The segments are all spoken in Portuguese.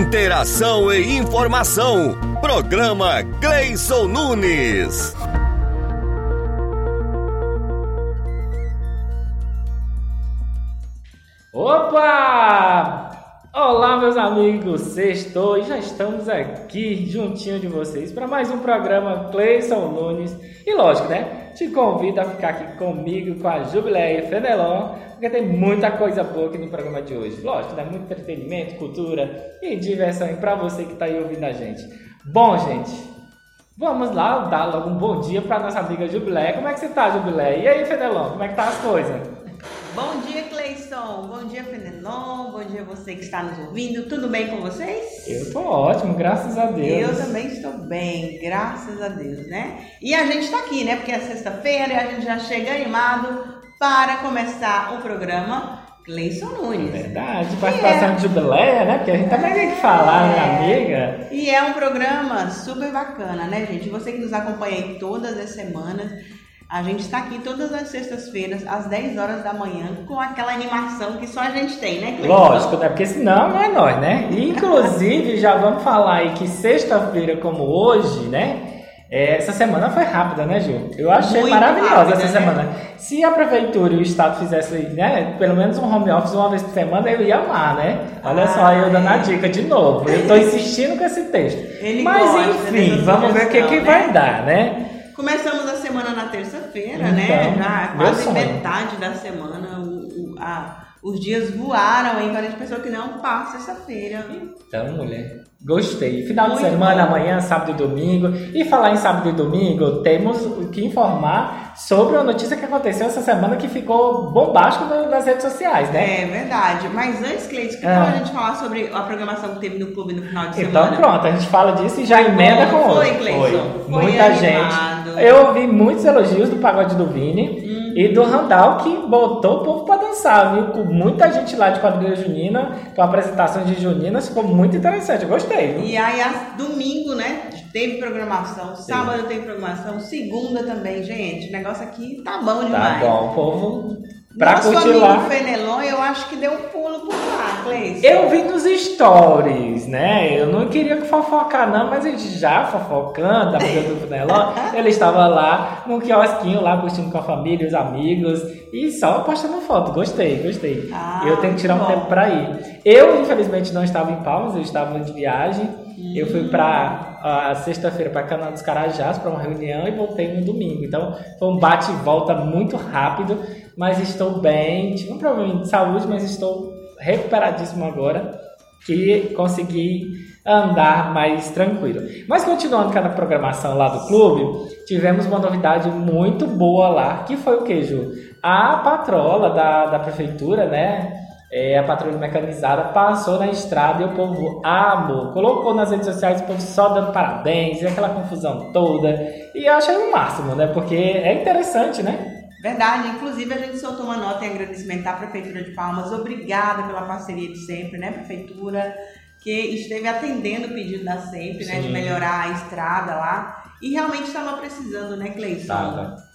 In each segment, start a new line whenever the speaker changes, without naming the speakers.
Interação e informação. Programa Cleison Nunes.
Opa! Olá, meus amigos, sextou e já estamos aqui juntinho de vocês para mais um programa Cleison Nunes. E lógico, né? Te convido a ficar aqui comigo, com a Jubileia Fenelon, porque tem muita coisa boa aqui no programa de hoje. Lógico, né? Muito entretenimento, cultura e diversão para você que está aí ouvindo a gente. Bom, gente, vamos lá dar logo um bom dia para nossa amiga Jubileia. Como é que você tá, Jubileia? E aí, Fenelon, como é que tá as coisas?
Bom dia, Cleison. Bom dia, Fenelon. Bom dia você que está nos ouvindo. Tudo bem com vocês?
Eu tô ótimo, graças a Deus.
Eu também estou bem, graças a Deus, né? E a gente está aqui, né? Porque é sexta-feira e a gente já chega animado para começar o programa Cleison Nunes.
Verdade, participação é... de jubileia, né? Porque a gente também tem que falar, né, é... amiga?
E é um programa super bacana, né, gente? Você que nos acompanha aí todas as semanas. A gente está aqui todas as sextas-feiras, às 10 horas da manhã, com aquela animação que só a gente tem, né,
Cleiton? Lógico, né? Porque senão não é nós, né? Inclusive, já vamos falar aí que sexta-feira, como hoje, né? É, essa semana foi rápida, né, Gil? Eu achei Muito maravilhosa rápida, essa né? semana. Se a prefeitura e o Estado fizessem, né, pelo menos um home office uma vez por semana, eu ia amar, né? Olha ah, só, eu dando a dica de novo. Eu estou insistindo com esse texto. Ele Mas, enfim, vamos ver o que, que né? vai dar, né?
Começamos a semana na terça-feira, né? então, né? Já quase metade da semana. O, o, a, os dias voaram aí, quando a gente pensou que não passa essa feira.
Então, mulher. Gostei. Final Muito de semana, bom. amanhã, sábado e domingo. E falar em sábado e domingo, temos que informar sobre a notícia que aconteceu essa semana que ficou bombástico nas redes sociais, né?
É verdade. Mas antes, Cleiton, que tal ah. a gente falar sobre a programação que teve no clube no final de
então,
semana?
Então pronto, a gente fala disso e já emenda com
outro.
Foi,
Cleiton.
Foi. Muita animado. gente. Eu ouvi muitos elogios do pagode do Vini. Hum e do Randall que botou o povo para dançar, viu? Com muita gente lá de quadrilha junina, com apresentação de juninas, ficou muito interessante, eu gostei. Viu?
E aí, domingo, né? Teve programação, sábado tem programação, segunda também, gente. O negócio aqui tá bom tá demais.
Tá bom, povo Pra
Nosso
curtir
amigo
lá.
Fenelon, eu acho que deu um pulo por lá.
Eu vi nos stories, né? Eu não queria fofocar, não, mas a gente já fofocando, a amiga do Fenelon, ele estava lá no quiosquinho, lá curtindo com a família, os amigos, e só postando foto. Gostei, gostei. Ah, eu tenho que tirar um bom. tempo pra ir. Eu, infelizmente, não estava em Palmas, eu estava de viagem. Hum. Eu fui pra a sexta-feira para Canal dos Carajás para uma reunião e voltei no domingo. Então foi um bate e volta muito rápido mas estou bem. Tive um problema de saúde, mas estou recuperadíssimo agora que consegui andar mais tranquilo. Mas continuando com a programação lá do clube, tivemos uma novidade muito boa lá, que foi o que, Ju? A patrola da, da prefeitura, né? É, a patrulha mecanizada passou na estrada e o povo amou. Colocou nas redes sociais o povo só dando parabéns e aquela confusão toda. E eu achei o máximo, né? Porque é interessante, né?
Verdade, inclusive a gente soltou uma nota em agradecimento à Prefeitura de Palmas. Obrigada pela parceria de sempre, né, Prefeitura? Que esteve atendendo o pedido da sempre, né, de melhorar a estrada lá. E realmente estava precisando, né, Cleison?
Tava.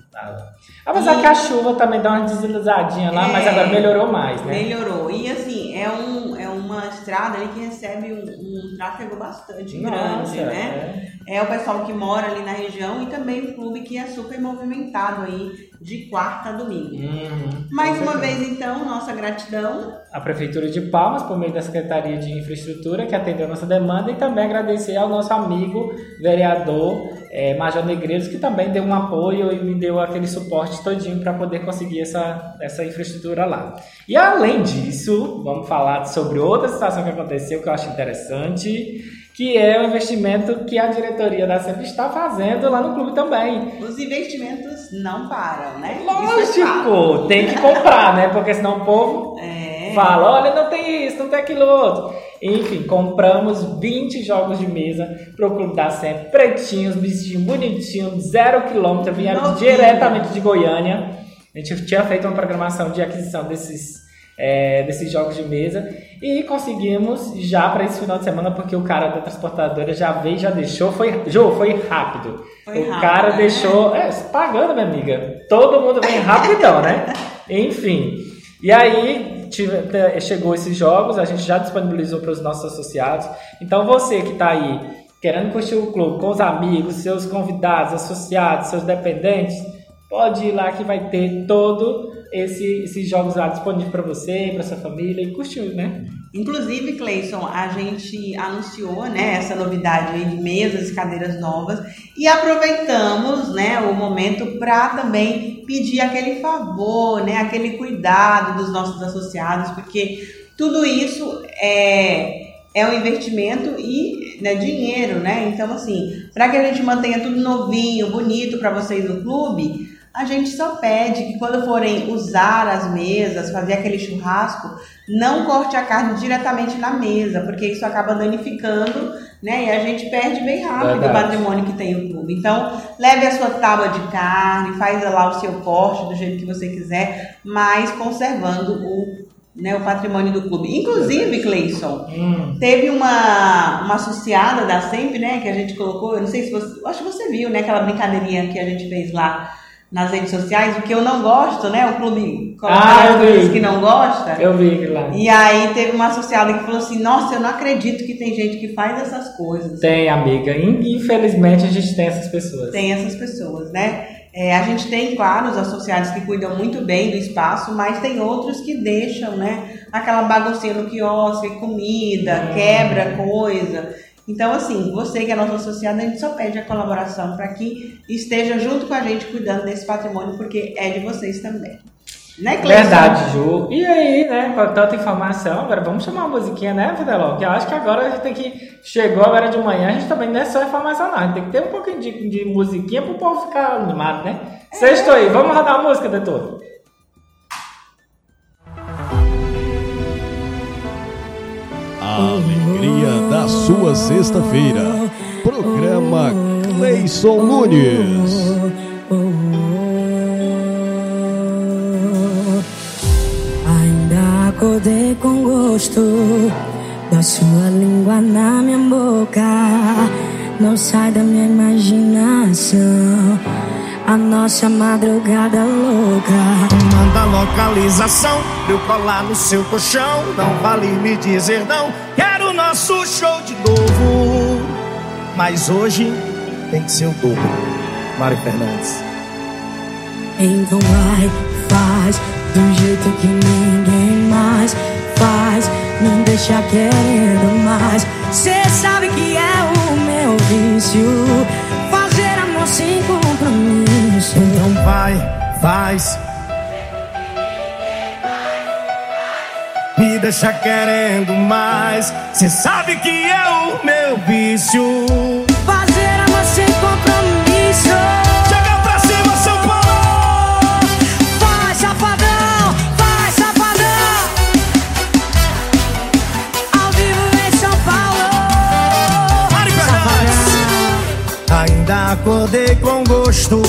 Apesar e... que a chuva também dá uma deslizadinha lá, é, mas agora melhorou mais, né?
Melhorou. E assim, é, um, é uma estrada ali que recebe um, um tráfego bastante Nossa, grande, né? É. é. o pessoal que mora ali na região e também o clube que é super movimentado aí de quarta a domingo. Uhum, Mais uma vez, então, nossa gratidão.
A Prefeitura de Palmas, por meio da Secretaria de Infraestrutura, que atendeu a nossa demanda, e também agradecer ao nosso amigo vereador é, Major Negreiros, que também deu um apoio e me deu aquele suporte todinho para poder conseguir essa, essa infraestrutura lá. E além disso, vamos falar sobre outra situação que aconteceu que eu acho interessante, que é o investimento que a diretoria da SEMP está fazendo lá no clube também.
Os investimentos não param, né?
Lógico, tem que comprar, né? Porque senão o povo é. fala, olha, não tem isso, não tem aquilo outro. Enfim, compramos 20 jogos de mesa pro Clube da Sempre, pretinhos, bichinhos bonitinhos, zero quilômetro, vieram diretamente de Goiânia. A gente tinha feito uma programação de aquisição desses, é, desses jogos de mesa e conseguimos já para esse final de semana, porque o cara da transportadora já veio, já deixou, foi, Jô, foi rápido. Foi o rápido, cara né? deixou, é, pagando, minha amiga. Todo mundo vem rapidão, né? Enfim. E aí tive, chegou esses jogos, a gente já disponibilizou para os nossos associados. Então você que está aí querendo curtir o clube com os amigos, seus convidados, associados, seus dependentes, pode ir lá que vai ter todo esse, esses jogos lá disponíveis para você, para sua família e curtir, né?
Inclusive, Cleison, a gente anunciou né, essa novidade de mesas e cadeiras novas e aproveitamos né, o momento para também pedir aquele favor, né, aquele cuidado dos nossos associados, porque tudo isso é, é um investimento e né, dinheiro, né? Então, assim, para que a gente mantenha tudo novinho, bonito para vocês no clube, a gente só pede que quando forem usar as mesas, fazer aquele churrasco, não corte a carne diretamente na mesa, porque isso acaba danificando, né? E a gente perde bem rápido Verdade. o patrimônio que tem o clube. Então, leve a sua tábua de carne, faz lá o seu corte do jeito que você quiser, mas conservando o né, o patrimônio do clube. Inclusive, Cleison, hum. teve uma, uma associada da SEMP, né, que a gente colocou, eu não sei se você, acho que você viu, né, aquela brincadeirinha que a gente fez lá nas redes sociais, o que eu não gosto, né? O clube
ah, coisas
que não gosta.
Eu vi lá.
E aí teve uma associada que falou assim, nossa, eu não acredito que tem gente que faz essas coisas.
Tem, amiga. Infelizmente a gente tem essas pessoas.
Tem essas pessoas, né? É, a gente tem, claro, os associados que cuidam muito bem do espaço, mas tem outros que deixam, né? Aquela baguncinha no quiosque, comida, quebra coisa. Então, assim, você que é nosso associado, a gente só pede a colaboração para que esteja junto com a gente cuidando desse patrimônio, porque é de vocês também. Né,
Cleiton? Verdade, Ju. E aí, né, com tanta informação, agora vamos chamar uma musiquinha, né, Fidelão? Que eu acho que agora a gente tem que. Chegou agora de manhã, a gente também não é só informação, não. A gente tem que ter um pouquinho de, de musiquinha pro povo ficar animado, né? É. Sexto aí, vamos rodar a música, doutor.
A alegria da sua sexta-feira. Programa Cleison Nunes.
Ainda acordei com gosto da sua língua na minha boca. Não sai da minha imaginação a nossa madrugada louca.
Manda a localização, eu colar no seu colchão. Não vale me dizer não, o nosso show de novo. Mas hoje tem que ser o dobro. Mário Fernandes.
Então vai, faz do jeito que ninguém mais faz. Me deixa querendo mais. Cê sabe que é o meu vício. Fazer amor sem compromisso.
Então vai, faz. Me deixa querendo mais. Cê sabe que é o meu vício.
Fazer amor sem compromisso.
Chega pra cima, São Paulo.
Vai, safadão, vai, safadão. Ao vivo em São Paulo.
Mari Ainda acordei com gosto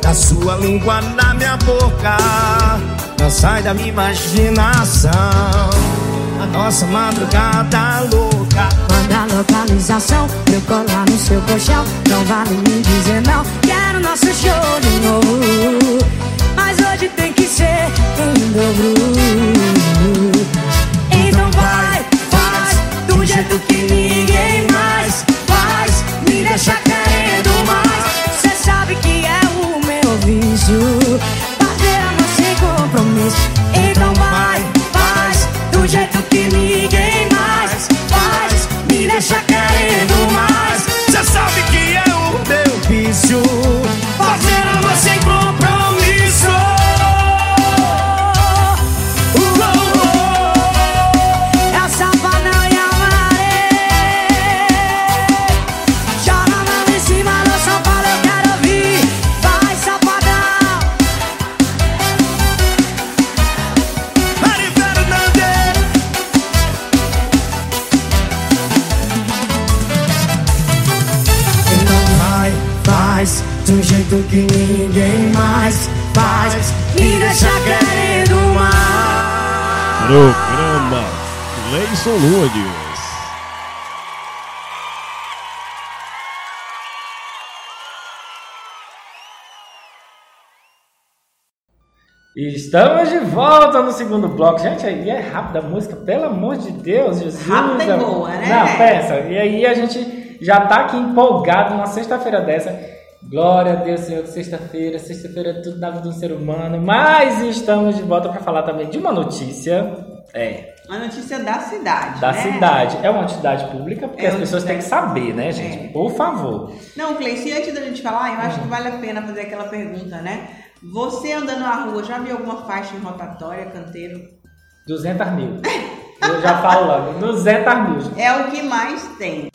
da sua língua na minha boca Não sai da minha imaginação. A nossa madrugada louca.
Manda localização, eu colar no seu colchão. Não vale me dizer não, quero nosso show de novo
segundo bloco. Gente, aí é rápida a música, pelo amor de Deus, Jesus.
Rápida e boa, né?
Não, pensa. E aí a gente já tá aqui empolgado numa sexta-feira dessa. Glória a Deus, Senhor, que sexta-feira, sexta-feira é tudo na vida do ser humano. Mas estamos de volta para falar também de uma notícia. É,
Uma notícia da cidade.
da
né?
cidade. É uma entidade pública, porque
É
as pessoas têm que saber, né, gente?
É.
Por favor.
Não, Cleice, antes da gente falar, eu acho
Hum.
que vale a pena fazer aquela pergunta, né? Você andando na rua, já viu alguma faixa em rotatória, canteiro?
200 mil. Eu já falo logo. 200 mil.
É o que mais tem.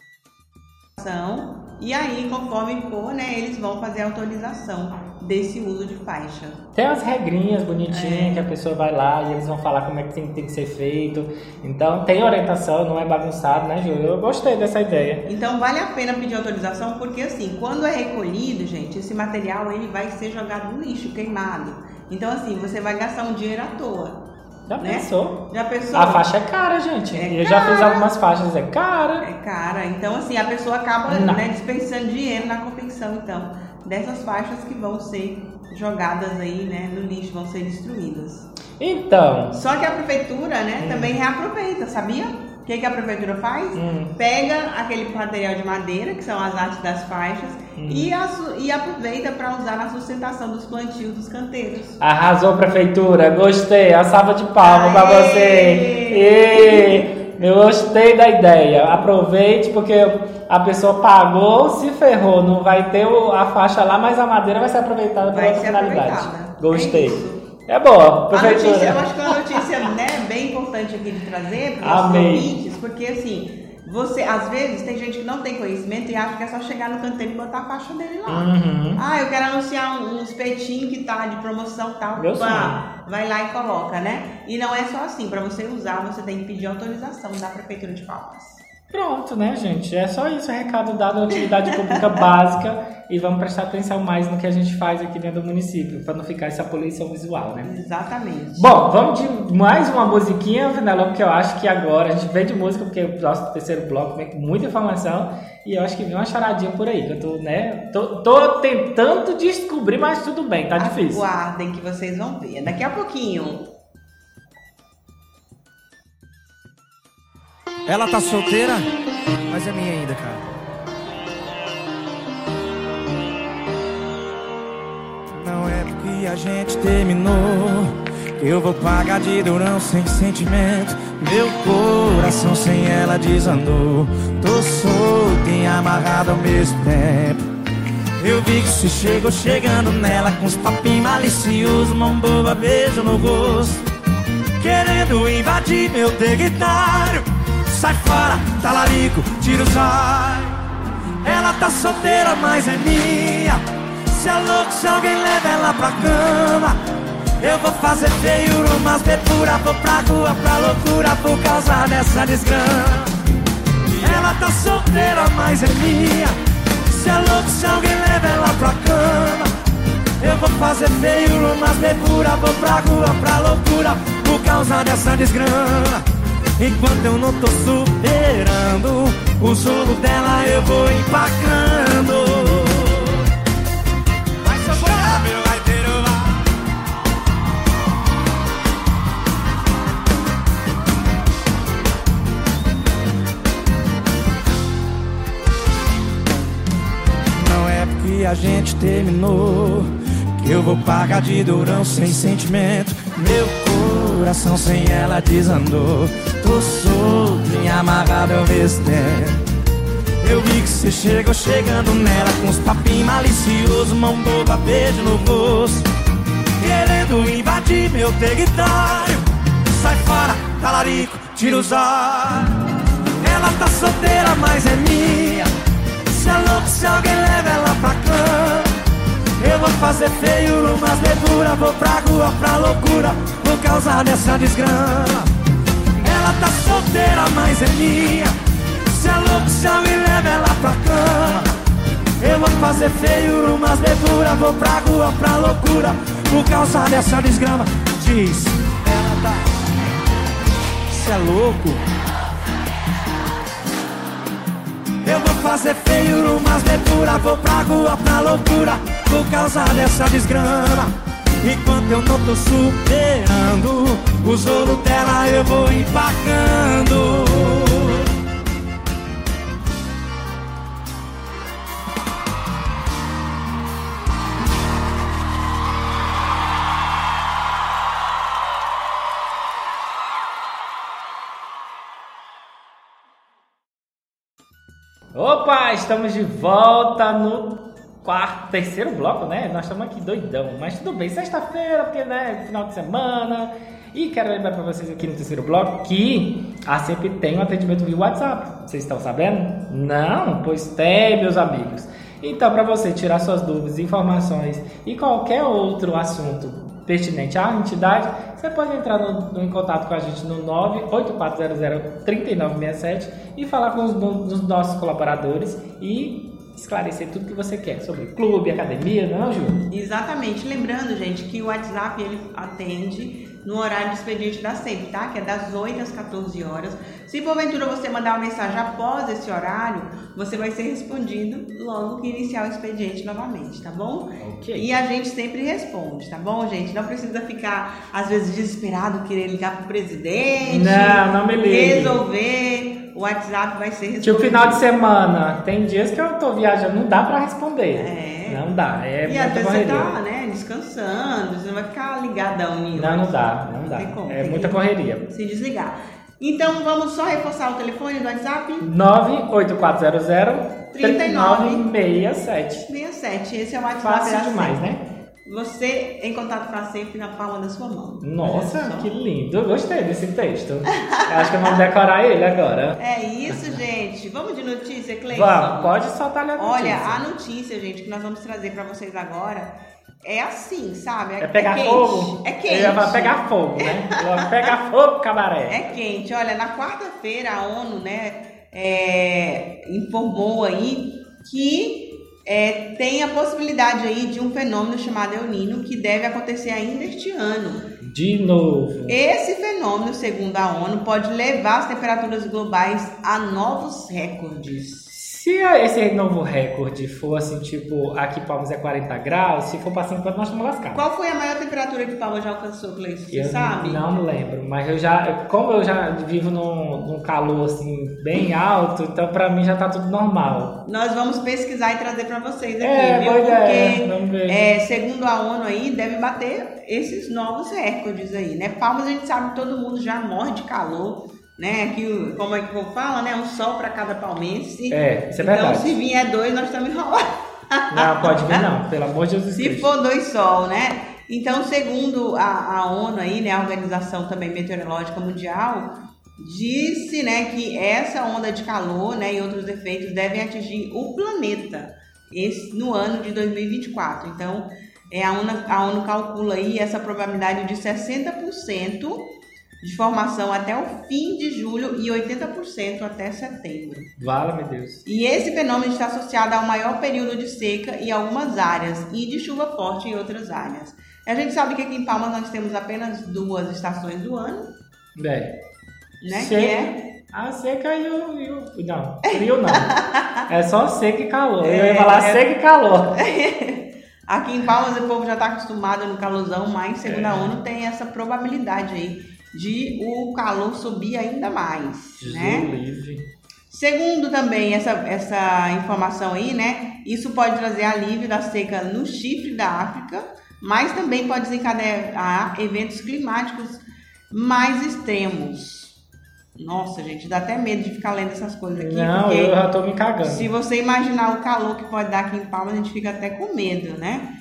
São- E aí, conforme for, né, eles vão fazer a autorização desse uso de faixa.
Tem as regrinhas bonitinhas
É.
que a pessoa vai lá e eles vão falar como é que tem, tem que ser feito. Então tem orientação, não é bagunçado, né, Júlio? Eu gostei dessa ideia.
Então vale a pena pedir autorização porque assim, quando é recolhido, gente, esse material ele vai ser jogado no lixo, queimado. Então assim, você vai gastar um dinheiro à toa.
Já
Né?
pensou?
Já pensou?
A faixa é cara, gente.
É
eu já fiz
cara.
algumas faixas, é cara.
É cara. Então assim, a pessoa acaba né, dispensando dinheiro na confecção, então, dessas faixas que vão ser jogadas aí, né, no lixo, vão ser destruídas.
Então,
Só que a prefeitura, né, também reaproveita, sabia? O que, que a prefeitura faz?
Hum.
Pega aquele material de madeira, que são as artes das faixas,
Hum.
e, assu- e aproveita para usar na sustentação dos plantios dos canteiros.
arrasou, prefeitura. Gostei. A salva de palmas
Aê!
você. Ê, Eu gostei da ideia. Aproveite, porque a pessoa pagou, se ferrou. Não vai ter a faixa lá, mas a madeira vai ser aproveitada para outra finalidade. Gostei.
É.
É boa,
A
prefeitura.
notícia, eu acho que é uma notícia né, bem importante aqui de trazer para os ouvintes, porque assim, você, às vezes, tem gente que não tem conhecimento e acha que é só chegar no canteiro e botar a faixa dele lá.
Uhum.
Ah, eu quero anunciar um- uns peitinhos que tá de promoção tal.
Meu
Pá, vai lá e coloca, né? E não é só assim, para você usar, você tem que pedir autorização da Prefeitura de Palmas.
Pronto, né, gente? É só isso. Recado dado, atividade pública básica. E vamos prestar atenção mais no que a gente faz aqui dentro do município, para não ficar essa poluição visual, né?
Exatamente.
Bom, vamos de mais uma musiquinha, Vinalão, porque eu acho que agora a gente vem de música, porque o nosso terceiro bloco vem com muita informação e eu acho que vem uma charadinha por aí, que eu tô, né, tô, tô tentando descobrir, mas tudo bem, tá difícil.
Aguardem que vocês vão ver. Daqui a pouquinho.
Ela tá solteira, mas é minha ainda, cara. Não é porque a gente terminou que eu vou pagar de durão sem sentimento. Meu coração sem ela desandou. Tô solto e amarrado ao mesmo tempo. Eu vi que você chegou chegando nela com os papinhos maliciosos, mão boba, beijo no rosto. Querendo invadir meu território Sai fora, talarico, os olhos Ela tá solteira, mas é minha. Se é louco, se alguém leva ela pra cama Eu vou fazer feio, umas pura Vou pra rua, pra loucura Por causa dessa desgrama. Ela tá solteira, mas é minha. Se é louco, se alguém leva ela pra cama eu vou fazer feio, umas pura Vou pra rua, pra loucura Por causa dessa desgrama Enquanto eu não tô superando O jogo dela eu vou empacando. Vai Não é porque a gente terminou Que eu vou pagar de durão sem sentimento. Meu coração sem ela desandou. Tô solto e amarrado mesmo tempo Eu vi que você chegou chegando nela Com os papinhos maliciosos Mão boba, beijo no rosto. Querendo invadir meu território. Sai fora, talarico, tira os ela tá solteira, mas é minha. Se é louco, se alguém leva ela pra cama Eu vou fazer feio, umas levuras Vou pra rua, pra loucura Por causa dessa desgrama. Ela tá solteira, mas é minha. Se é louco, se alguém leva ela pra cama. Eu vou fazer feio, umas levuras Vou pra rua, pra loucura Por causa dessa desgrama. Diz, ela tá Cê é louco? Eu vou fazer feio umas leituras Vou pra rua, pra loucura Por causa dessa desgrama. Enquanto eu não tô superando O joro dela eu vou empacando.
Opa, estamos de volta no quarto, terceiro bloco, né? Nós estamos aqui doidão, mas tudo bem, sexta-feira, porque né, final de semana. E quero lembrar para vocês aqui no terceiro bloco que a sempre tem um atendimento via WhatsApp. Vocês estão sabendo? Não? Pois tem, meus amigos. Então, para você tirar suas dúvidas, informações e qualquer outro assunto pertinente à entidade, você pode entrar no, no, em contato com a gente no 984003967 e falar com os, os nossos colaboradores e esclarecer tudo que você quer sobre clube, academia, não, Ju?
Exatamente. Lembrando, gente, que o WhatsApp ele atende no horário de expediente da SEMP, tá? Que é das 8 às 14 horas. Se porventura você mandar uma mensagem após esse horário, você vai ser respondido logo que iniciar o expediente novamente, tá bom?
Ok.
E a gente sempre responde, tá bom, gente? Não precisa ficar, às vezes, desesperado, querer ligar pro presidente.
Não, não me ligue.
Resolver. O WhatsApp vai ser respondido.
Tipo final de semana, tem dias que eu tô viajando, não dá pra responder.
É.
Não dá, é
E às
muita
vezes você tá, né, descansando, você não vai ficar ligadão nisso.
Não, não dá, não dá.
Tem como,
é muita correria.
Se desligar. Então vamos só reforçar o telefone do WhatsApp?
98400 3967.
67. Esse é o WhatsApp
Fácil demais, né?
Você em contato para sempre na palma da sua mão.
Nossa,
Olha só.
que lindo. Eu gostei desse texto. Eu acho que vou decorar ele agora.
É isso, gente. Vamos de notícia, Cleiton?
Vamos, pode soltar a
Olha,
notícia.
a notícia, gente, que nós vamos trazer para vocês agora é assim, sabe?
É pegar
quente.
fogo?
É quente.
Eu ia pegar fogo, né? Pegar fogo, cabaré.
É quente. Olha, na quarta-feira a ONU, né, é, informou aí que é, tem a possibilidade aí de um fenômeno chamado El Nino que deve acontecer ainda este ano.
De novo.
Esse fenômeno, segundo a ONU, pode levar as temperaturas globais a novos recordes.
Se esse novo recorde for assim, tipo, aqui Palmas é 40 graus, se for pra 50 nós estamos lascados.
Qual foi a maior temperatura que Palma já alcançou, Cleiton? Você
Eu
sabe?
Não me lembro, mas eu já, como eu já vivo num, num calor assim bem alto, então pra mim já tá tudo normal.
Nós vamos pesquisar e trazer para vocês aqui,
É,
viu? Porque, é, segundo a ONU aí, deve bater esses novos recordes aí, né? Palmas a gente sabe que todo mundo já morre de calor, né? Que, como é que eu falo, né? Um sol para cada palmense.
É, isso é
então,
verdade.
se vier dois, nós estamos enrolados.
Não, pode vir não, pelo amor de Jesus
Se
Cristo.
for dois sol, né? Então, segundo a, a ONU aí, né, a Organização também Meteorológica Mundial, disse, né, que essa onda de calor, né, e outros efeitos devem atingir o planeta esse, no ano de 2024. Então, é, a, ONU, a ONU calcula aí essa probabilidade de 60% de formação até o fim de julho e 80% até setembro.
Vala, meu Deus.
E esse fenômeno está associado ao maior período de seca em algumas áreas e de chuva forte em outras áreas. A gente sabe que aqui em Palmas nós temos apenas duas estações do ano,
É.
né?
Seca.
Que é
A seca e o, e o- Não, frio não. É só seca e calor. Eu
É,
ia falar
é-
seca e calor.
aqui em Palmas o povo já está acostumado no calorzão, mas
É.
a ONU tem essa probabilidade aí de o calor subir ainda mais,
Jesus
né?
livre.
Segundo também essa, essa informação aí, né? Isso pode trazer alívio da seca no chifre da África, mas também pode desencadear eventos climáticos mais extremos. Nossa, gente, dá até medo de ficar lendo essas coisas aqui,
Não, eu já tô me cagando.
se você imaginar o calor que pode dar aqui em Palmas, a gente fica até com medo, né?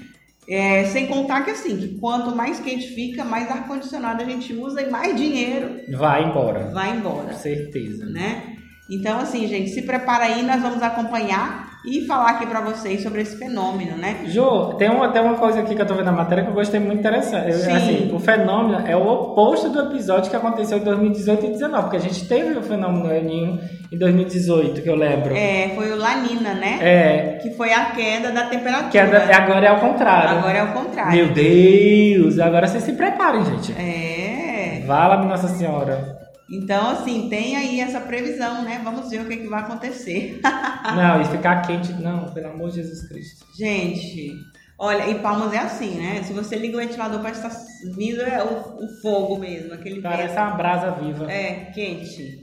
É, sem contar que assim, que quanto mais quente fica, mais ar-condicionado a gente usa e mais dinheiro
Vai embora.
vai embora
Com certeza.
né? Então, assim, gente, se prepara aí, nós vamos acompanhar e falar aqui pra vocês sobre esse fenômeno, né?
Ju, tem uma, tem uma coisa aqui que eu tô vendo na matéria que eu gostei muito interessante.
Sim.
Assim, o fenômeno é o oposto do episódio que aconteceu em 2018 e 2019, porque a gente teve o fenômeno El Niño em 2018, que eu lembro.
É, foi o Lanina, né?
É,
Que foi a queda da temperatura.
que é agora é ao contrário.
Agora é o contrário.
Meu Deus! Agora vocês se preparem, gente.
É.
Vala, Nossa Senhora.
Então, assim, tem aí essa previsão, né? Vamos ver o que, que vai acontecer.
Não, e ficar quente, não, pelo amor de Jesus Cristo.
Gente, Olha, e Palmas é assim, né? Se você liga o ventilador, parece que tá vindo é o, o fogo mesmo, aquele
Parece
vento.
uma brasa viva.
É, quente.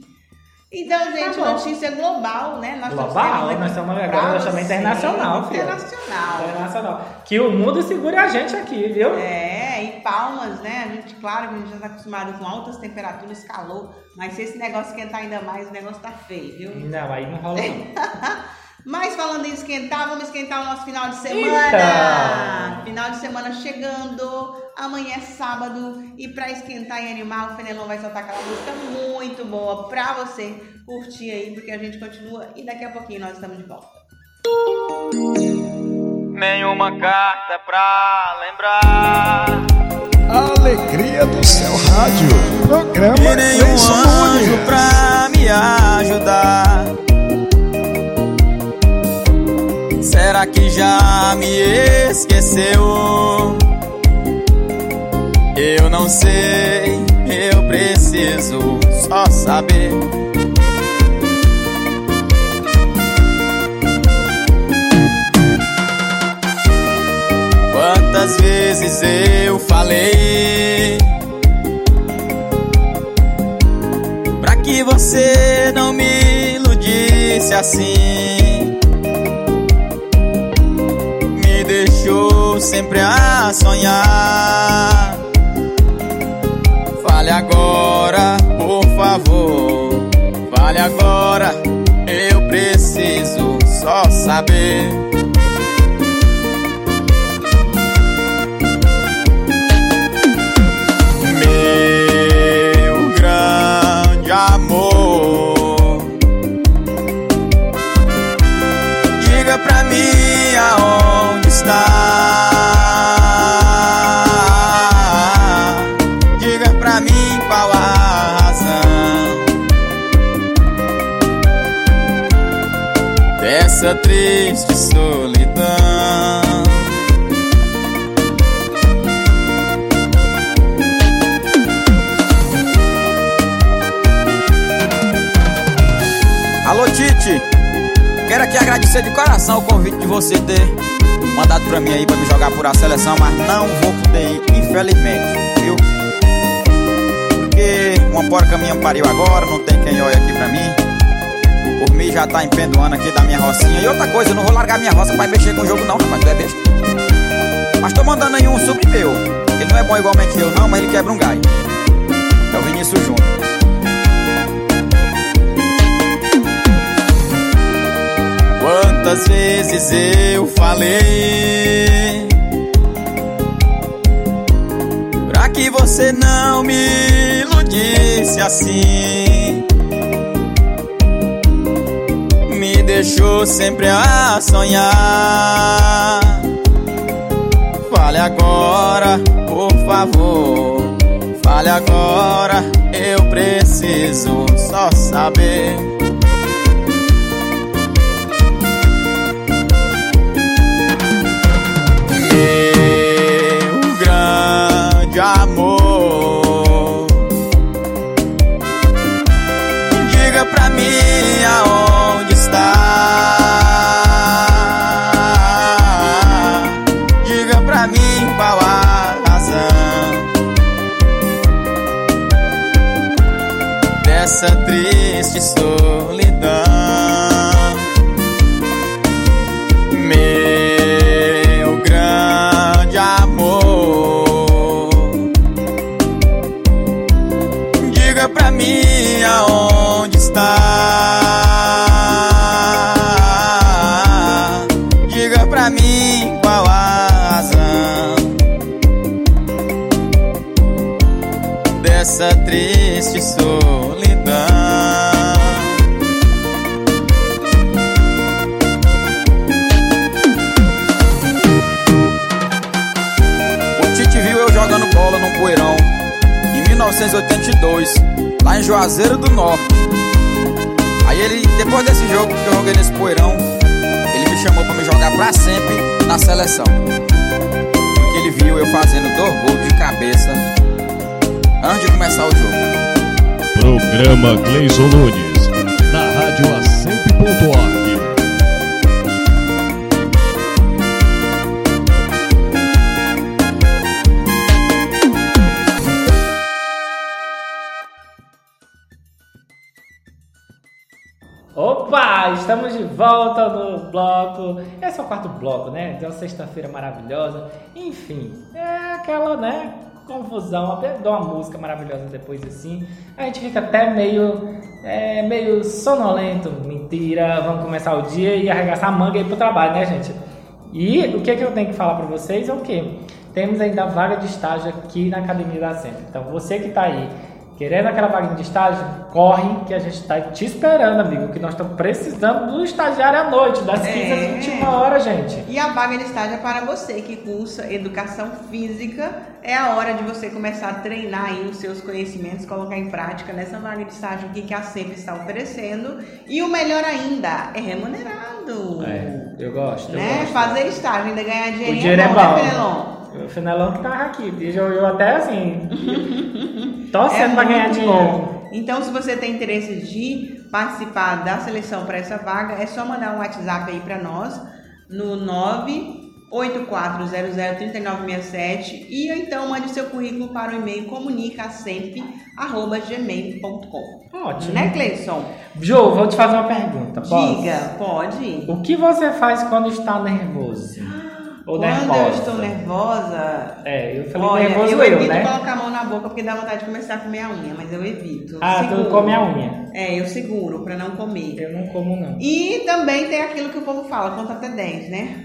Então, gente,
bom.
notícia global, né? Nós
Global, nós estamos agora, nós estamos internacional, filho.
Internacional.
Internacional. Que o mundo segure a gente aqui, viu?
É, e palmas, né? A gente, claro a gente já está acostumado com altas temperaturas, calor, mas se esse negócio esquentar ainda mais, o negócio tá feio, viu?
Não, aí não rola não.
Mas falando em esquentar, vamos esquentar o nosso final de semana.
Eita!
Final de semana chegando. Amanhã é sábado. E pra esquentar e animar, o Fenelon vai soltar aquela música muito boa pra você curtir aí, porque a gente continua e daqui a pouquinho nós estamos de volta.
Nenhuma carta pra lembrar.
Alegria do Céu Rádio. Programa
E nenhum anjo pra me ajudar. Será que já me esqueceu? Eu não sei, eu preciso só saber. Quantas vezes eu falei Pra que você não me iludisse assim deixou sempre a sonhar. Fale agora, por favor. Fale agora, eu preciso só saber pariu agora, não tem quem olhe aqui pra mim. Por mim já tá empendoando aqui da minha rocinha. E outra coisa, eu não vou largar minha roça pra mexer com o jogo não, rapaz, tu é besta. Mas tô mandando aí um sobre meu. Ele não é bom igualmente eu não, mas ele quebra um galho. É o Vinícius Júnior. Quantas vezes eu falei Pra que você não me iludisse assim. Me deixou sempre a sonhar. Fale agora, por favor. Fale agora, eu preciso só saber 2002, lá em Juazeiro do Norte. Aí ele, depois desse jogo que eu joguei nesse poeirão, ele me chamou pra me jogar pra sempre na seleção. Porque ele viu eu fazendo dois gols de cabeça antes de começar o jogo.
Programa Gleison Nunes, na Rádio
A100.org. estamos de volta no bloco. Esse é o quarto bloco, né? De uma sexta-feira maravilhosa. Enfim, é aquela, né? Confusão, até dou uma música maravilhosa depois assim. A gente fica até meio, é, meio sonolento. Mentira, vamos começar o dia e arregaçar a manga e ir pro trabalho, né, gente? E o que, é que eu tenho que falar para vocês é o quê? Temos ainda vaga de estágio aqui na Academia da Sempre. Então, você que está aí Querendo aquela vaga de estágio? Corre que a gente está te esperando, amigo. Que nós estamos precisando do estagiário à noite, das 15 às
É.
21 horas, gente.
E a vaga de estágio é para você que cursa educação física. É a hora de você começar a treinar aí os seus conhecimentos, colocar em prática nessa vaga de estágio aqui que a SEMP está oferecendo. E o melhor ainda, é remunerado.
É, eu gosto. Eu
né?
gosto.
Fazer estágio, ainda ganhar
O
dinheiro,
dinheiro é
né,
bom.
Fenelon?
O Fenelon que tava aqui. Eu, eu até assim. torcendo pra ganhar
É muito
dinheiro.
bom. Então, se você tem interesse de participar da seleção para essa vaga, é só mandar um WhatsApp aí para nós no 984003967 e então mande seu currículo para o e-mail comunicacemp@gmail.com.
Ótimo.
Né, Cleison?
Jo, vou te fazer uma pergunta. posso?
Diga, pode.
O que você faz quando está nervoso? Ou
Quando
nervosa?
eu estou nervosa,
É, eu falei
olha,
nervoso
eu
eu,
evito
né?
colocar a mão na boca porque dá vontade de começar a comer a unha, mas eu evito.
Ah, tu
Seguro.
come a unha.
É, eu seguro para não comer.
Eu não como, não.
E também tem aquilo que o povo fala, conta até 10, né?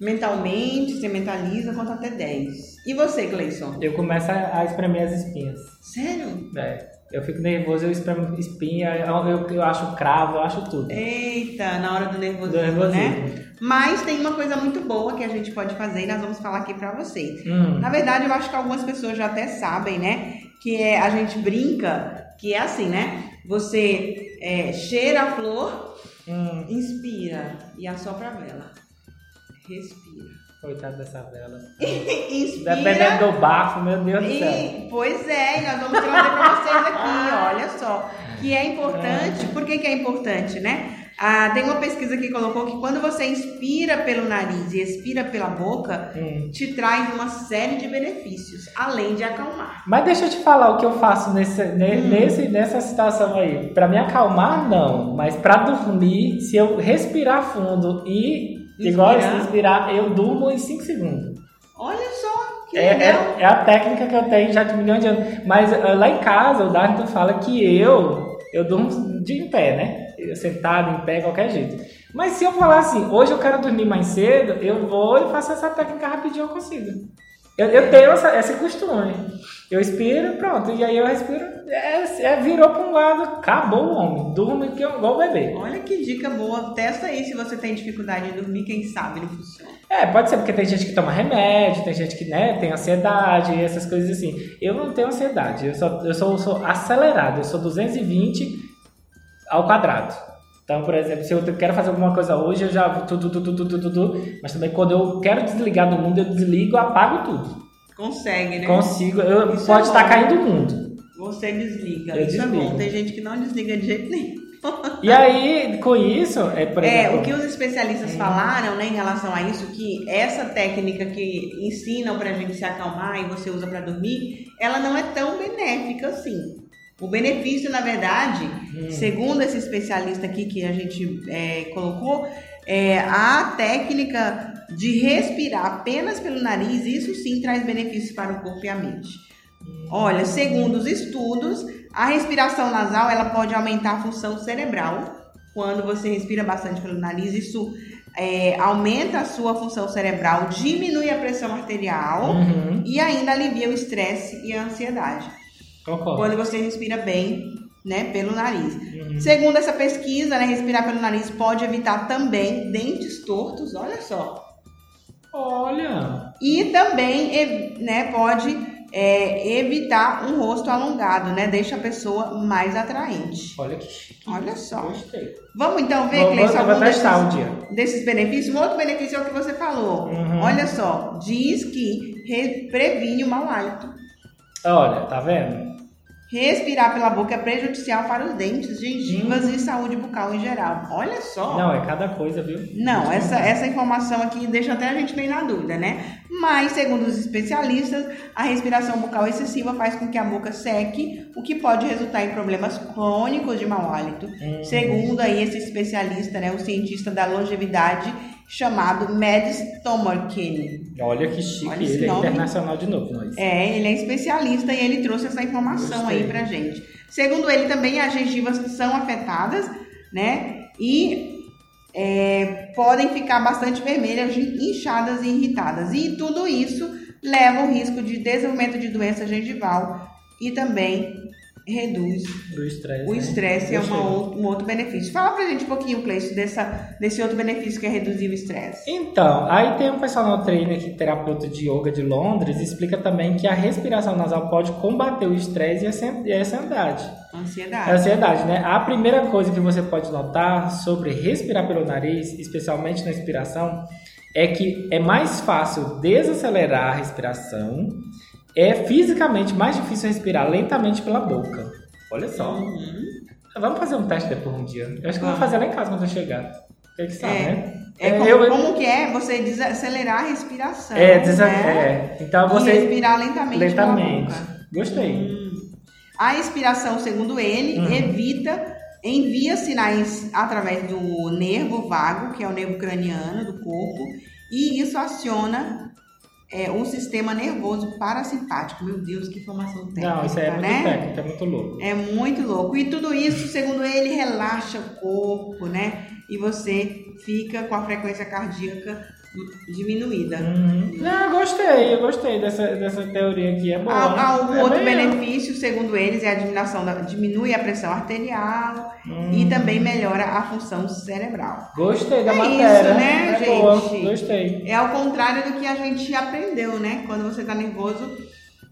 Mentalmente, você mentaliza, conta até 10. E você, Gleison?
Eu começo a a espremer as espinhas.
Sério?
É, eu fico nervoso, eu espremo espinha, eu, eu, eu acho cravo, eu acho tudo.
Eita, na hora do nervosismo,
Do nervosismo.
né? Mas tem uma coisa muito boa que a gente pode fazer e nós vamos falar aqui pra vocês.
Hum.
Na verdade, eu acho que algumas pessoas já até sabem, né? Que é, a gente brinca, que é assim, né? Você é, cheira a flor,
Hum,
inspira e assopra a vela. Respira.
Coitado dessa vela.
Inspira.
Dependendo do bafo, meu Deus do céu.
Pois é, e nós vamos trazer para vocês aqui, olha só. Que é importante, por que, que é importante, né? Ah, tem uma pesquisa que colocou que quando você inspira pelo nariz e expira pela boca,
Hum.
te traz uma série de benefícios, além de acalmar.
Mas deixa eu te falar o que eu faço nesse, ne-
Hum.
nesse, nessa situação aí. Pra me acalmar, não. Mas pra dormir, se eu respirar fundo e, igual
Inspirar.
respirar, eu durmo em 5 segundos.
Olha só, que
É,
legal.
é, é a técnica que eu tenho já de milhões de anos. Mas ah, lá em casa, o Darton fala que eu, eu durmo de em pé, né? Eu sentado, em pé, qualquer jeito. Mas se eu falar assim, hoje eu quero dormir mais cedo, eu vou e faço essa técnica rapidinho, eu consigo. Eu, eu tenho essa, esse costume. Eu expiro, pronto. E aí eu respiro, é, é, virou para um lado, acabou o homem. Durmo que eu, igual o bebê.
Olha que dica boa. Testa aí se você tem dificuldade de dormir, quem sabe ele funciona.
É, pode ser porque tem gente que toma remédio, tem gente que né, tem ansiedade, essas coisas assim. Eu não tenho ansiedade, eu sou, eu sou, sou acelerado, eu sou 220 ao quadrado. Então, por exemplo, se eu quero fazer alguma coisa hoje, eu já tudo, tudo, tudo, tudo, tudo. Mas também quando eu quero desligar do mundo, eu desligo, apago tudo.
Consegue, né?
Consigo, eu,
Isso
pode
é
estar caindo o mundo.
Você desliga.
Eu
Isso é
desligo.
bom. Tem gente que não desliga de jeito nenhum.
E aí, com isso, é, por
É,
exemplo,
o que os especialistas falaram, né, em relação a isso, que essa técnica que ensinam pra gente se acalmar e você usa pra dormir, ela não é tão benéfica assim. O benefício, na verdade, segundo esse especialista aqui que a gente é, colocou, é a técnica de respirar apenas pelo nariz, isso sim traz benefícios para o corpo e a mente. Olha, segundo os estudos, a respiração nasal ela pode aumentar a função cerebral. Quando você respira bastante pelo nariz, isso é, aumenta a sua função cerebral, diminui a pressão arterial
Uhum,
e ainda alivia o estresse e a ansiedade.
Concordo.
Quando você respira bem, né, pelo nariz.
Uhum.
Segundo essa pesquisa, né, respirar pelo nariz pode evitar também dentes tortos, olha só.
Olha,
E também, né, pode é, evitar um rosto alongado, né? Deixa a pessoa mais atraente.
olha que chique.
Olha só.
Gostei.
Vamos então ver, Cleiton, algum desses,
um dia.
desses benefícios. Um outro benefício é o que você falou.
Uhum.
Olha só, diz que re- previne o mau hálito.
Olha, tá vendo?
Respirar pela boca é prejudicial para os dentes, gengivas e saúde bucal em geral. Olha só.
Não, é cada coisa, viu?
Não, essa, essa informação aqui deixa até a gente bem na dúvida, né? Mas, segundo os especialistas, a respiração bucal excessiva faz com que a boca seque, o que pode resultar em problemas crônicos de mau hálito.
Uhum.
Segundo aí esse especialista, né, o cientista da longevidade, chamado Mads Tomorkin.
Olha que chique,
Olha
ele é
nome.
internacional de novo, nós.
É, ele é especialista e ele trouxe essa informação
Gostei.
aí pra gente. Segundo ele, também as gengivas são afetadas, né? E é, podem ficar bastante vermelhas, inchadas e irritadas. E tudo isso leva ao risco de desenvolvimento de doença gengival e também reduz
Do estresse.
o
né?
estresse, é uma
Gostei.
ou- um outro benefício. Fala pra gente um pouquinho, Cleiton, dessa, desse outro benefício que é reduzir o estresse.
Então, aí tem um personal trainer que terapeuta de yoga de Londres explica também que a respiração nasal pode combater o estresse e a ansi- e a ansiedade. A
Ansiedade.
ansiedade, né? A primeira coisa que você pode notar sobre respirar pelo nariz, especialmente na expiração, é que é mais fácil desacelerar a respiração, é fisicamente mais difícil respirar lentamente pela boca. Olha só.
Uhum.
Vamos fazer um teste depois um dia. Eu acho que eu vou fazer lá em casa quando eu chegar. O que que sabe,
É.
né?
É como,
eu-
como que é você desacelerar a respiração.
É, desa-
né?
é. Então
E
você
respirar lentamente,
lentamente.
pela boca.
Gostei.
Hum. A expiração, segundo ele,
Uhum.
evita, envia sinais através do nervo vago, que é o nervo craniano do corpo, e isso aciona é, o sistema nervoso parasimpático. Meu Deus, que informação técnica,
Não, isso é muito
né?
técnico, é muito louco.
É muito louco. E tudo isso, segundo ele, relaxa o corpo, né? E você fica com a frequência cardíaca diminuída.
Uhum. Não, eu gostei, eu gostei dessa, dessa teoria aqui, é boa.
Há, há um
É
outro benefício, segundo eles, é a diminuição da, diminui a pressão arterial
Hum.
e também melhora a função cerebral.
Gostei da
É
matéria.
isso, né,
é
gente?
Boa, gostei.
É ao contrário do que a gente aprendeu, né? Quando você tá nervoso,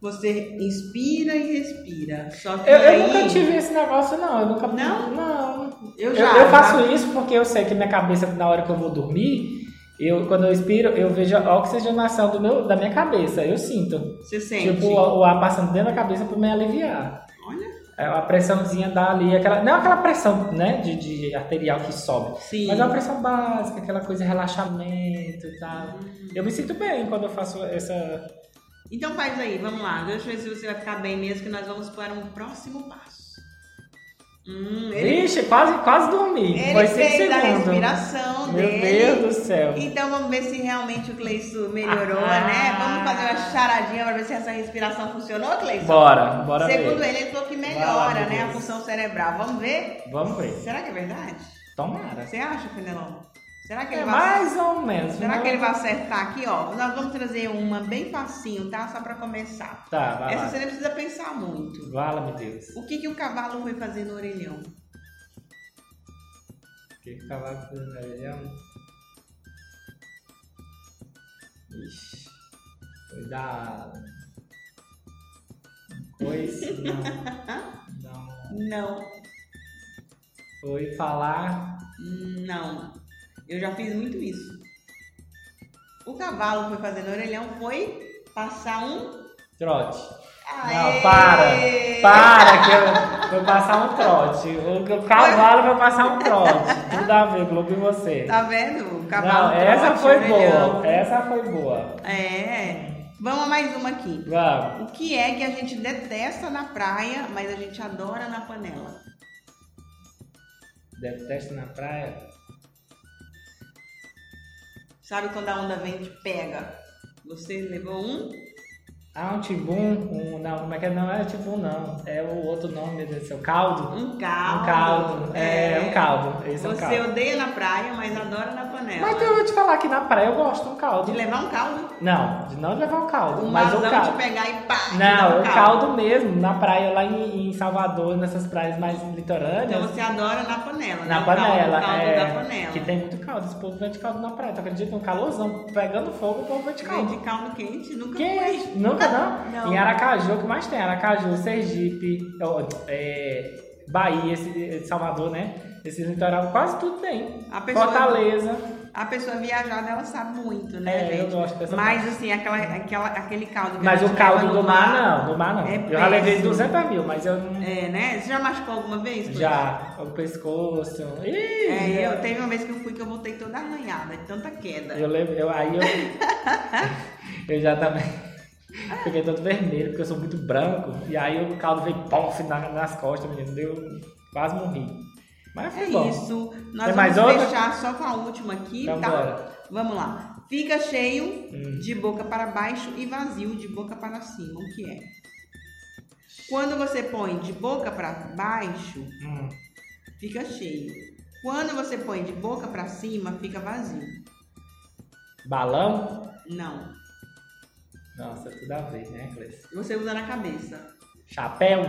você inspira e respira. Só que
Eu,
aí,
eu nunca tive esse negócio, não. Eu nunca.
Não?
Não.
Eu
Eu,
já.
eu faço isso porque eu sei que minha cabeça, na hora que eu vou dormir, eu, quando eu expiro, eu vejo a oxigenação do meu, da minha cabeça. Eu sinto.
Você sente.
Tipo, o, o ar passando dentro da cabeça pra me aliviar.
Olha.
É uma pressãozinha dá ali, aquela, não é aquela pressão, né, de, de arterial que sobe,
Sim.
mas é uma pressão básica, aquela coisa de relaxamento e tal. Eu me sinto bem quando eu faço essa.
Então faz aí, vamos lá. Deixa eu ver se você vai ficar bem mesmo, que nós vamos para um próximo passo. Hum, ele
Vixe, quase, quase dormi.
ele
Foi 5
fez a
segundos.
respiração
Meu
dele.
Deus do céu.
Então vamos ver se realmente o Cleiton melhorou,
Ah.
né? Vamos fazer uma charadinha para ver se essa respiração funcionou, Cleiton?
Bora, bora
Segundo
ver.
ele, ele falou que melhora,
meu
né, a função cerebral. Vamos ver?
Vamos ver.
Será que é verdade?
Tomara.
Você acha, Penelon? Será que ele
É
vai
mais ou menos.
Será
não-
que ele vai acertar aqui, ó? Nós vamos trazer uma bem facinho, tá? Só para começar.
Tá, vai
Essa
lá.
você nem precisa pensar muito.
Vala-me Deus.
O que, que o cavalo foi fazer no orelhão?
Que cavalo fez no orelhão? Ixi. Foi dar. Coisa. Não. Não.
Não,
Foi falar.
não. Eu já fiz muito isso. O cavalo foi fazer no orelhão foi passar um.
Trote.
Aê!
Não, para! Para, que eu vou passar um trote. O o cavalo vai passar um trote. Tudo a ver, Globo e você.
Tá vendo? O cavalo.
Não, essa
trote,
foi
orelhão.
boa. Essa foi boa.
É. Vamos a mais uma aqui.
Vamos.
O que é que a gente detesta na praia, mas a gente adora na panela?
Detesto na praia.
Sabe quando a onda vem e te pega? Você levou um?
Ah, um tibum, um, não, como é que é? Não é tibum, não. É o outro nome, Deus do céu, caldo.
Um caldo.
Um caldo. É, um caldo. Esse é um
Você
caldo.
odeia na praia, mas adora na panela.
Mas eu vou te falar que na praia eu gosto de um
De
caldo.
levar um caldo?
Não, de não levar o caldo.
Um
mas o caldo.
te pegar e pá!
Não, o caldo mesmo, na praia lá em, em Salvador, nessas praias mais litorâneas.
Então você adora na panela, né?
Na
caldo-
panela,
o caldo
é,
da panela.
que tem muito caldo. Esse povo vende caldo na praia. Tu acredita? Um calorzão pegando fogo, o povo vende caldo.
Vem de caldo quente, nunca
Quente.
foi.
Nunca não?
Não.
Em Aracaju, o que mais tem? Aracaju, Sergipe, é, Bahia, esse, Salvador, né? Esse litoral quase tudo tem.
A pessoa-
Fortaleza.
A pessoa viajada, ela sabe muito, né,
É, eu
gente?
gosto dessa
Mas,
parte.
assim, aquela, aquela, aquele caldo que
Mas o caldo do
no
mar, não, do mar não.
É
eu já levei
péssimo.
200 mil, mas eu não.
É, né? Você já machucou alguma vez?
Já, o pescoço. Ih,
É, eu teve uma vez que eu fui que eu voltei toda arranhada, de tanta queda.
Eu lembro, eu, aí eu. eu já também. Fiquei todo vermelho, porque eu sou muito branco. E aí o caldo veio pof na- nas costas, menino. Deu. Quase morri. Mas foi
É
bom.
isso. Nós
Tem
vamos
mais outra?
fechar só com a última aqui,
Então
tá?
bora.
Vamos lá. Fica cheio
Hum.
de boca para baixo e vazio de boca para cima. O que é? Quando você põe de boca para baixo,
Hum.
fica cheio. Quando você põe de boca para cima, fica vazio.
Balão?
Não.
Nossa, tudo a ver, né, Cleiton?
Você usa na cabeça.
Chapéu?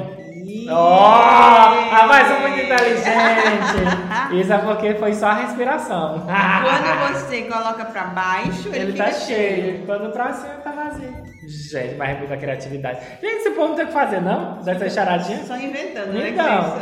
Ih!
Oh, mas sou muito inteligente. Isso é porque foi só a respiração.
Quando você coloca para baixo, ele,
Ele tá cheio. Quando pra cima tá vazio. Gente, mas é muita criatividade. Gente, esse povo não tem o que fazer, não? Dessa charadinha?
Só inventando, né?
Então,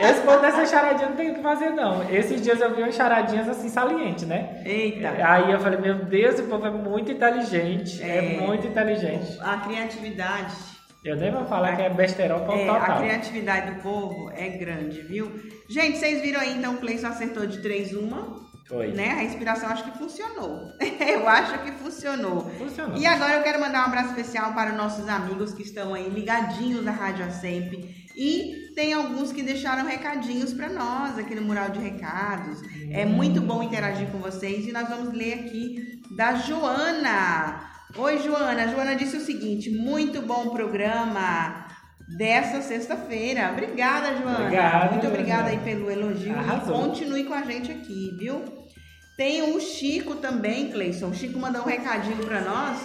esse povo dessa charadinha não tem o que fazer, não. Esses dias eu vi umas charadinhas assim salientes, né?
Eita.
Aí eu falei, meu Deus, o povo é muito inteligente. É,
É.
muito inteligente.
A criatividade
Eu nem vou falar que é besterol
É, a criatividade do povo é grande, viu? Gente, vocês viram aí, então o Cleison acertou de 3 uma,
Foi.
né? A respiração acho que funcionou. eu acho que funcionou.
Funcionou.
E agora eu quero mandar um abraço especial para os nossos amigos que estão aí ligadinhos na Rádio Sempre. E tem alguns que deixaram recadinhos para nós aqui no Mural de Recados. É muito bom interagir com vocês e nós vamos ler aqui da Joana. Oi, Joana. A Joana disse o seguinte: muito bom programa dessa sexta-feira. Obrigada, Joana.
Obrigado,
muito obrigada aí pelo elogio
Arrasou.
e continue com a gente aqui, viu? Tem o Chico também, Cleison. O Chico mandou um recadinho para nós.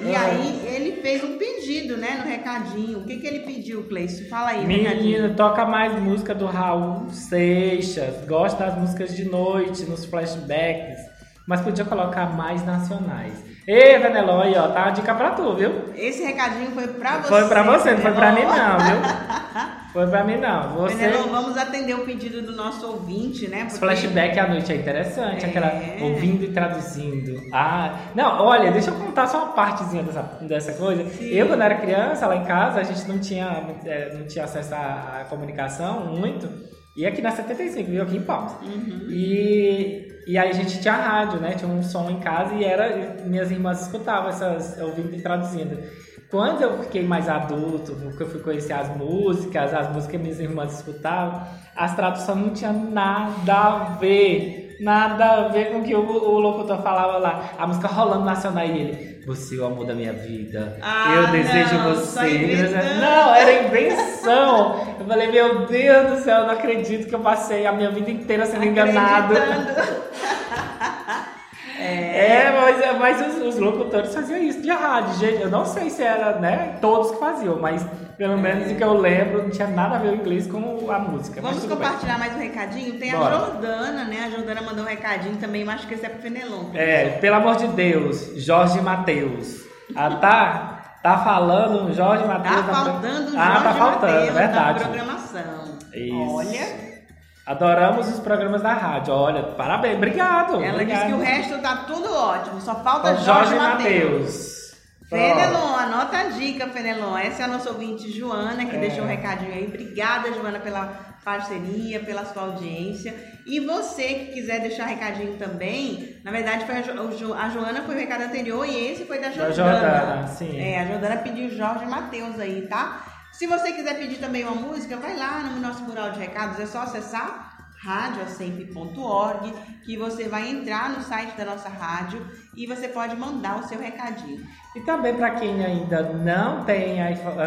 E aí ele fez um pedido, né, no recadinho. O que que ele pediu, Cleison? Fala aí.
Menino, toca mais música do Raul Seixas. Gosta das músicas de noite, nos flashbacks. Mas podia colocar mais nacionais. Ei, Venelon, aí, ó, tá uma dica pra tu, viu?
Esse recadinho foi pra você.
Foi pra você, não foi pra mim não, viu? Foi pra mim não. Você...
Penelon, vamos atender o pedido do nosso ouvinte, né?
Os
porque-
flashback à noite é interessante,
É.
aquela ouvindo e traduzindo. Ah, não, olha, deixa eu contar só uma partezinha dessa, dessa coisa.
Sim.
Eu, quando era criança, lá em casa, a gente não tinha, é, não tinha acesso à comunicação muito. E aqui na 75, viu? Aqui em Palmas.
Uhum.
E, e aí a gente tinha rádio, né? Tinha um som em casa e era e minhas irmãs escutavam essas ouvindo e traduzindo. Quando eu fiquei mais adulto, que eu fui conhecer as músicas, as músicas que minhas irmãs escutavam, as traduções não tinham nada a ver. Nada a ver com o que o, o locutor falava lá. A música rolando nacional e ele. Você é o amor da minha vida.
Ah,
eu desejo
não,
você. Não, era invenção. Eu falei, meu Deus do céu, eu não acredito que eu passei a minha vida inteira sendo enganado.
Acreditando.
É, mas, mas os, os locutores faziam isso de rádio, gente. Eu não sei se era, né, todos que faziam, mas pelo menos o que eu lembro não tinha nada a ver o inglês com a música.
Vamos
tudo bem.
compartilhar mais um recadinho? Tem
Bora.
a Jordana, né? A Jordana mandou um recadinho também, mas acho que esse é pro Fenelon.
É, pelo amor de Deus, Jorge Mateus. Ah, tá, tá falando Jorge Mateus.
Tá
na-
faltando o
Ah,
Jorge
tá faltando,
Mateus
verdade.
da programação.
Isso.
Olha,
Adoramos os programas da rádio. Olha, parabéns, obrigado.
ela
obrigado.
disse que o resto tá tudo ótimo, só falta
Então,
Jorge,
Jorge
Mateus. Fenelon, anota a dica, Fenelon. Essa é a nossa ouvinte Joana, que
É.
deixou um recadinho aí. Obrigada, Joana, pela parceria, pela sua audiência. E você que quiser deixar recadinho também, na verdade foi a, Jo- a Joana foi o recado anterior e esse foi da
Da
Jordana.
Jordana, sim.
É, a Jordana pediu Jorge Matheus aí, tá? Se você quiser pedir também uma música, vai lá no nosso mural de recados, é só acessar radioacemp.org que você vai entrar no site da nossa rádio e você pode mandar o seu recadinho.
E também para quem ainda não tem,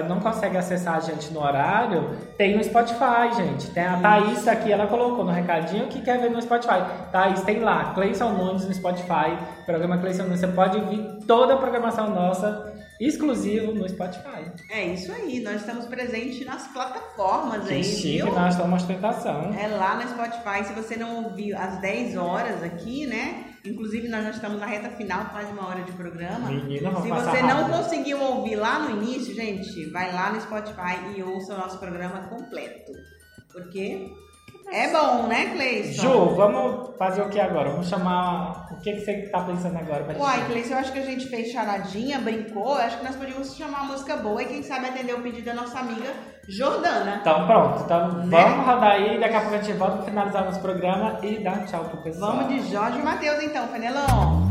não consegue acessar a gente no horário, tem no Spotify, gente. Tem a Thaís aqui, ela colocou no recadinho que quer ver no Spotify. Thaís, tem lá, Cleison Nunes no Spotify, programa Cleison Nunes. Você pode ouvir toda a programação nossa exclusivo no Spotify.
É isso aí, nós estamos presentes nas plataformas
Que
aí,
chique,
viu?
nós somos ostentação.
É lá no Spotify, se você não ouviu às 10 horas aqui, né? Inclusive nós já estamos na reta final, quase uma hora de programa.
Menina,
Se você não
rápido.
conseguiu ouvir lá no início, gente, vai lá no Spotify e ouça o nosso programa completo. Porque É bom, né, Cleison?
Ju, vamos fazer o que agora? Vamos chamar. O que, que você tá pensando agora pra gente?
Uai, Cleison, eu acho que a gente fez charadinha, brincou. Eu acho que nós podíamos chamar uma música boa e quem sabe atender o pedido da nossa amiga Jordana.
Então pronto, então
Né?
vamos rodar aí, daqui a pouco a gente volta pra finalizar nosso programa e dar um tchau pro pessoal.
Vamos de Jorge e Matheus então, Fenelon.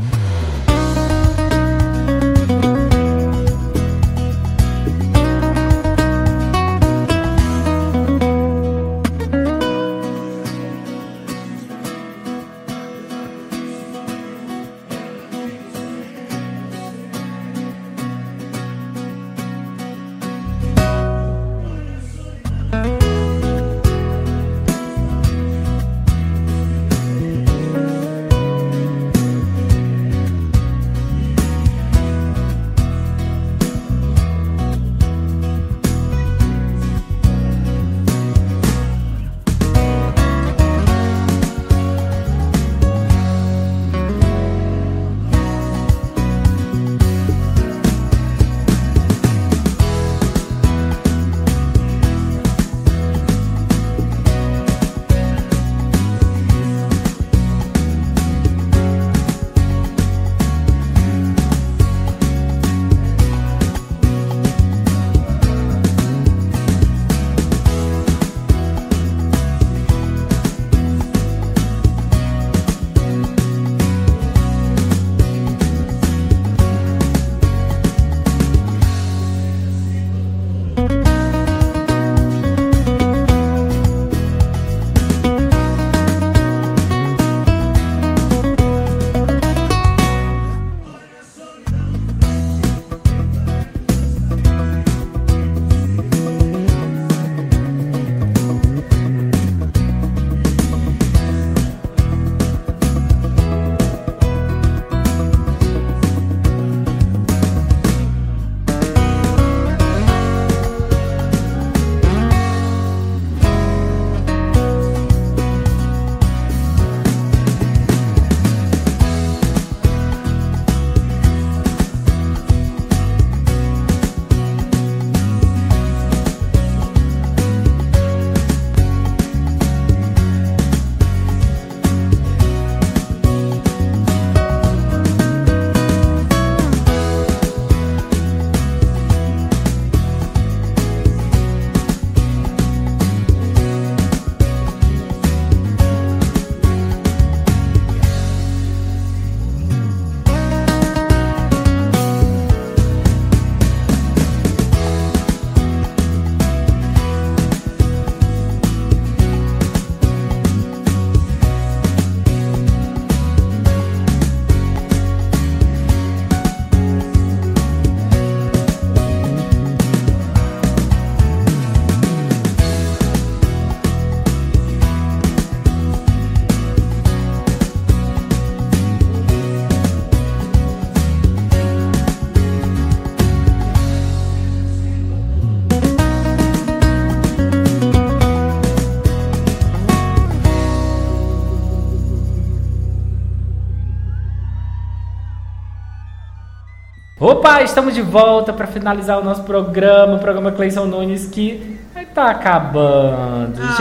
Estamos de volta para finalizar o nosso programa, o programa Cleison Nunes, que tá acabando
Ah.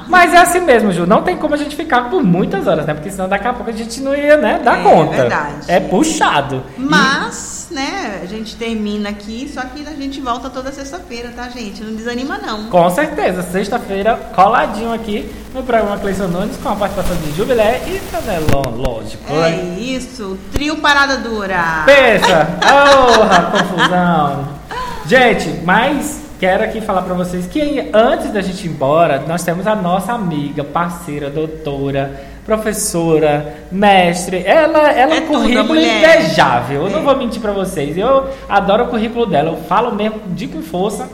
já. Mas é assim mesmo, Ju, não tem como a gente ficar por muitas horas, né? Porque senão daqui a pouco a gente não ia, né, dar
É,
conta.
verdade.
É puxado.
Mas, né, a gente termina aqui, só que a gente volta toda sexta-feira, tá, gente? Não desanima, não.
Com certeza, sexta-feira, coladinho aqui no programa Cleison Nunes, com a participação de Jubilé e Canelon, lógico.
É
né?
isso, trio Parada Dura.
Pensa! Porra, confusão! Gente, mas quero aqui falar pra vocês que antes da gente ir embora, nós temos a nossa amiga, parceira, doutora, professora, mestre. Ela, ela é
É
um currículo invejável. Eu não
É.
vou mentir pra vocês. Eu adoro o currículo dela. Eu falo mesmo de com força.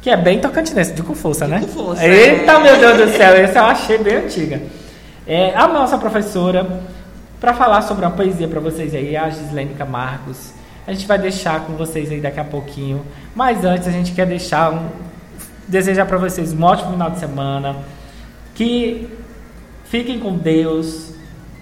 Que é bem tocantinense, de com força, né?
com força,
Eita,
é.
meu Deus do céu, esse eu achei bem antiga. É, a nossa professora, para falar sobre uma poesia para vocês aí, a Gislene Camargos. A gente vai deixar com vocês aí daqui a pouquinho. Mas antes, a gente quer deixar um. Desejar para vocês um ótimo final de semana. Que fiquem com Deus,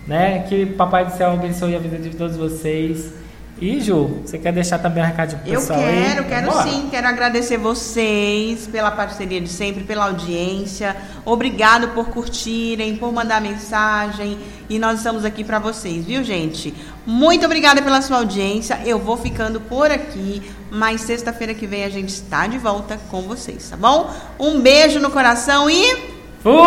né? Que Papai do Céu abençoe a vida de todos vocês. E Ju, você quer deixar também um recado pro
Eu
pessoal
quero,
aí?
quero
Bora.
sim. Quero agradecer vocês pela parceria de sempre, pela audiência. Obrigado por curtirem, por mandar mensagem. E nós estamos aqui para vocês, viu, gente? Muito obrigada pela sua audiência. Eu vou ficando por aqui, mas sexta-feira que vem a gente está de volta com vocês, tá bom? Um beijo no coração e
Fui!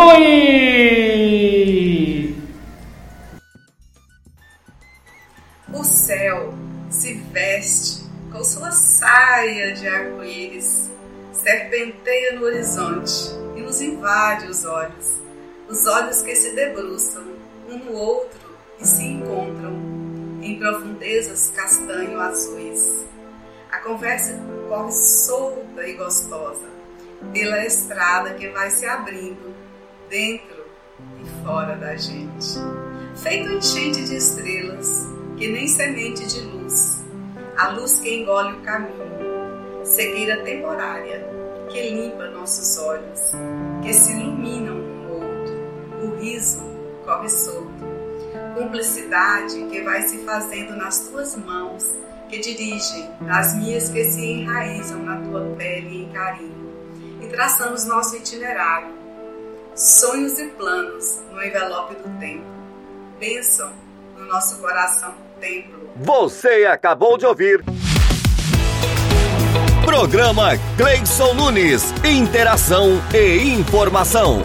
O céu se veste com sua saia de arco-íris, serpenteia no horizonte e nos invade os olhos. Os olhos que se debruçam um no outro e se encontram em profundezas castanho-azuis. A conversa corre solta e gostosa pela estrada que vai se abrindo dentro e fora da gente. Feito enchente de estrelas, que nem semente de luz, a luz que engole o caminho, cegueira temporária que limpa nossos olhos, que se iluminam um no outro, o riso corre solto, cumplicidade que vai se fazendo nas tuas mãos, que dirigem as minhas que se enraizam na tua pele em carinho, e traçamos nosso itinerário, sonhos e planos no envelope do tempo, bênção no nosso coração templo.
Você acabou de ouvir. Programa Gleison Nunes. Interação e informação.